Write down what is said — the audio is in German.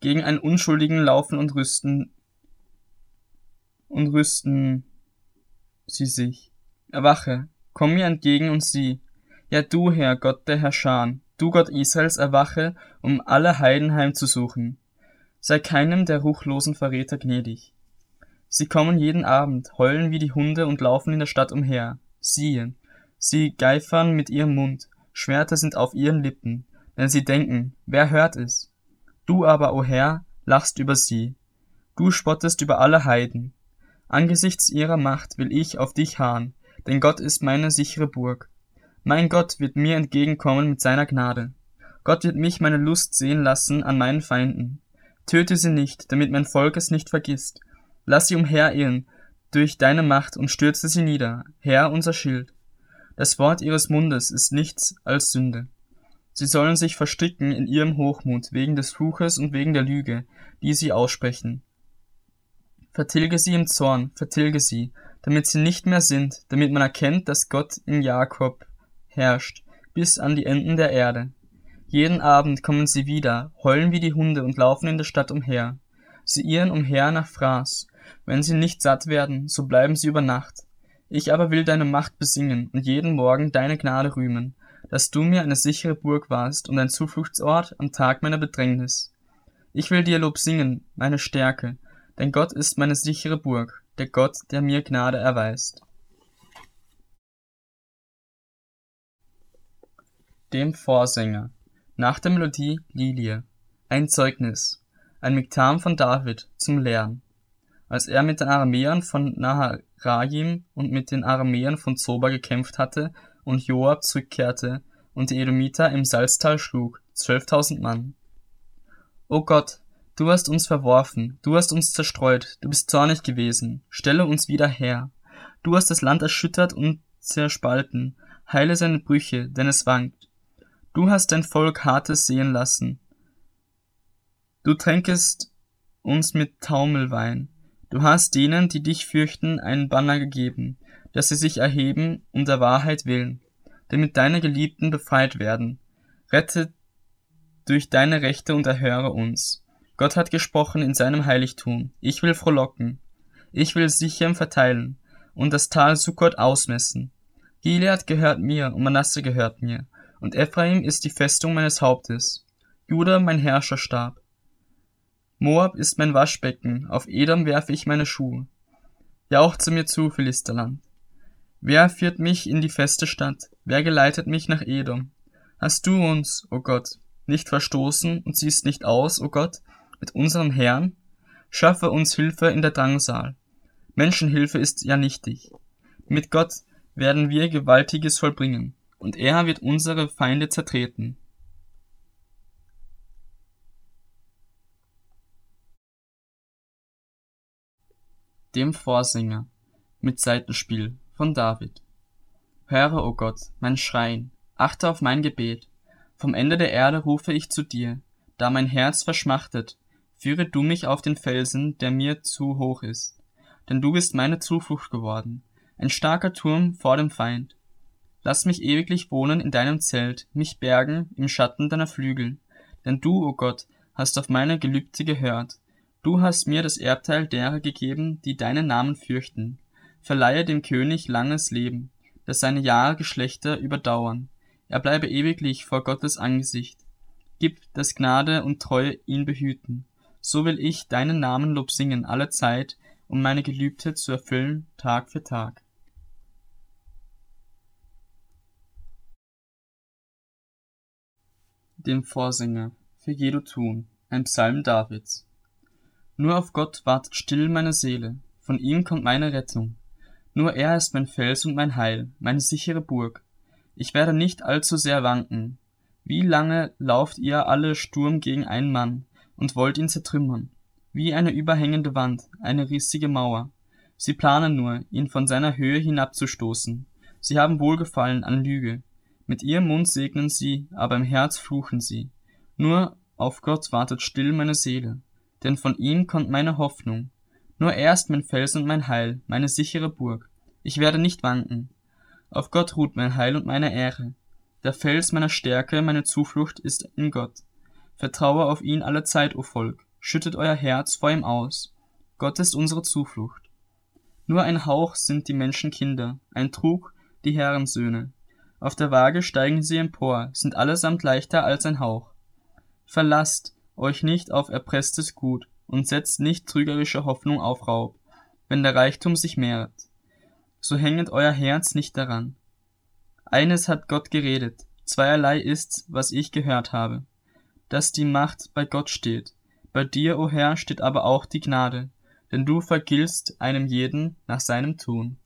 gegen einen Unschuldigen laufen und rüsten und rüsten sie sich. Erwache, komm mir entgegen und sieh. Ja du, Herr Gott der Herrscher, du Gott Israels, erwache, um alle Heiden heimzusuchen. Sei keinem der ruchlosen Verräter gnädig. Sie kommen jeden Abend, heulen wie die Hunde und laufen in der Stadt umher. Siehe, sie geifern mit ihrem Mund, Schwerter sind auf ihren Lippen, denn sie denken, wer hört es? Du aber, o Herr, lachst über sie. Du spottest über alle Heiden. Angesichts ihrer Macht will ich auf dich harren, denn Gott ist meine sichere Burg. Mein Gott wird mir entgegenkommen mit seiner Gnade. Gott wird mich meine Lust sehen lassen an meinen Feinden. Töte sie nicht, damit mein Volk es nicht vergisst. Lass sie umherirren durch deine Macht und stürze sie nieder, Herr unser Schild. Das Wort ihres Mundes ist nichts als Sünde. Sie sollen sich verstricken in ihrem Hochmut wegen des Fluches und wegen der Lüge, die sie aussprechen. Vertilge sie im Zorn, vertilge sie, damit sie nicht mehr sind, damit man erkennt, dass Gott in Jakob herrscht, bis an die Enden der Erde. Jeden Abend kommen sie wieder, heulen wie die Hunde und laufen in der Stadt umher. Sie irren umher nach Fraß. Wenn sie nicht satt werden, so bleiben sie über Nacht. Ich aber will deine Macht besingen und jeden Morgen deine Gnade rühmen, dass du mir eine sichere Burg warst und ein Zufluchtsort am Tag meiner Bedrängnis. Ich will dir Lob singen, meine Stärke, denn Gott ist meine sichere Burg, der Gott, der mir Gnade erweist. Dem Vorsänger nach der Melodie Lilie. Ein Zeugnis. Ein Miktam von David zum Lernen. Als er mit den Aramäern von Naharaim und mit den Aramäern von Zoba gekämpft hatte und Joab zurückkehrte und die Edomiter im Salztal schlug, zwölftausend Mann. O Gott, du hast uns verworfen, du hast uns zerstreut, du bist zornig gewesen, stelle uns wieder her. Du hast das Land erschüttert und zerspalten, heile seine Brüche, denn es wankt. Du hast dein Volk Hartes sehen lassen. Du tränkest uns mit Taumelwein. Du hast denen, die dich fürchten, einen Banner gegeben, dass sie sich erheben um der Wahrheit willen, damit deine Geliebten befreit werden. Rette durch deine Rechte und erhöre uns. Gott hat gesprochen in seinem Heiligtum. Ich will frohlocken. Ich will Sichem verteilen und das Tal Sukkot ausmessen. Gilead gehört mir und Manasse gehört mir und Ephraim ist die Festung meines Hauptes, Juda mein Herrscherstab. Moab ist mein Waschbecken, auf Edom werfe ich meine Schuhe. Jauchze mir zu, Philisterland. Wer führt mich in die feste Stadt? Wer geleitet mich nach Edom? Hast du uns, o oh Gott, nicht verstoßen und siehst nicht aus, o oh Gott, mit unserem Herrn? Schaffe uns Hilfe in der Drangsal. Menschenhilfe ist ja nichtig. Mit Gott werden wir Gewaltiges vollbringen und er wird unsere Feinde zertreten. Dem Vorsänger mit Seitenspiel von David. Höre, o oh Gott, mein Schreien, achte auf mein Gebet. Vom Ende der Erde rufe ich zu dir, da mein Herz verschmachtet, führe du mich auf den Felsen, der mir zu hoch ist. Denn du bist meine Zuflucht geworden, ein starker Turm vor dem Feind. Lass mich ewiglich wohnen in deinem Zelt, mich bergen im Schatten deiner Flügel. Denn du, o oh Gott, hast auf meine Gelübde gehört. Du hast mir das Erbteil derer gegeben, die deinen Namen fürchten. Verleihe dem König langes Leben, dass seine Jahre Geschlechter überdauern. Er bleibe ewiglich vor Gottes Angesicht. Gib, dass Gnade und Treue ihn behüten. So will ich deinen Namen Lob singen alle Zeit, um meine Gelübde zu erfüllen Tag für Tag. dem Vorsänger, für Jedu tun, ein Psalm Davids. Nur auf Gott wartet still meine Seele, von ihm kommt meine Rettung. Nur er ist mein Fels und mein Heil, meine sichere Burg. Ich werde nicht allzu sehr wanken. Wie lange lauft ihr alle Sturm gegen einen Mann und wollt ihn zertrümmern? Wie eine überhängende Wand, eine rissige Mauer. Sie planen nur, ihn von seiner Höhe hinabzustoßen. Sie haben Wohlgefallen an Lüge. Mit ihrem Mund segnen sie, aber im Herz fluchen sie. Nur auf Gott wartet still meine Seele, denn von ihm kommt meine Hoffnung. Nur er ist mein Fels und mein Heil, meine sichere Burg. Ich werde nicht wanken. Auf Gott ruht mein Heil und meine Ehre. Der Fels meiner Stärke, meine Zuflucht ist in Gott. Vertraue auf ihn alle Zeit, o Volk. schüttet euer Herz vor ihm aus. Gott ist unsere Zuflucht. Nur ein Hauch sind die Menschen Kinder, ein Trug die Herrensöhne. Auf der Waage steigen sie empor, sind allesamt leichter als ein Hauch. Verlasst euch nicht auf erpresstes Gut und setzt nicht trügerische Hoffnung auf Raub, wenn der Reichtum sich mehrt. So hänget euer Herz nicht daran. Eines hat Gott geredet, zweierlei ist's, was ich gehört habe, dass die Macht bei Gott steht. Bei dir, o Herr, steht aber auch die Gnade, denn du vergiltst einem jeden nach seinem Tun.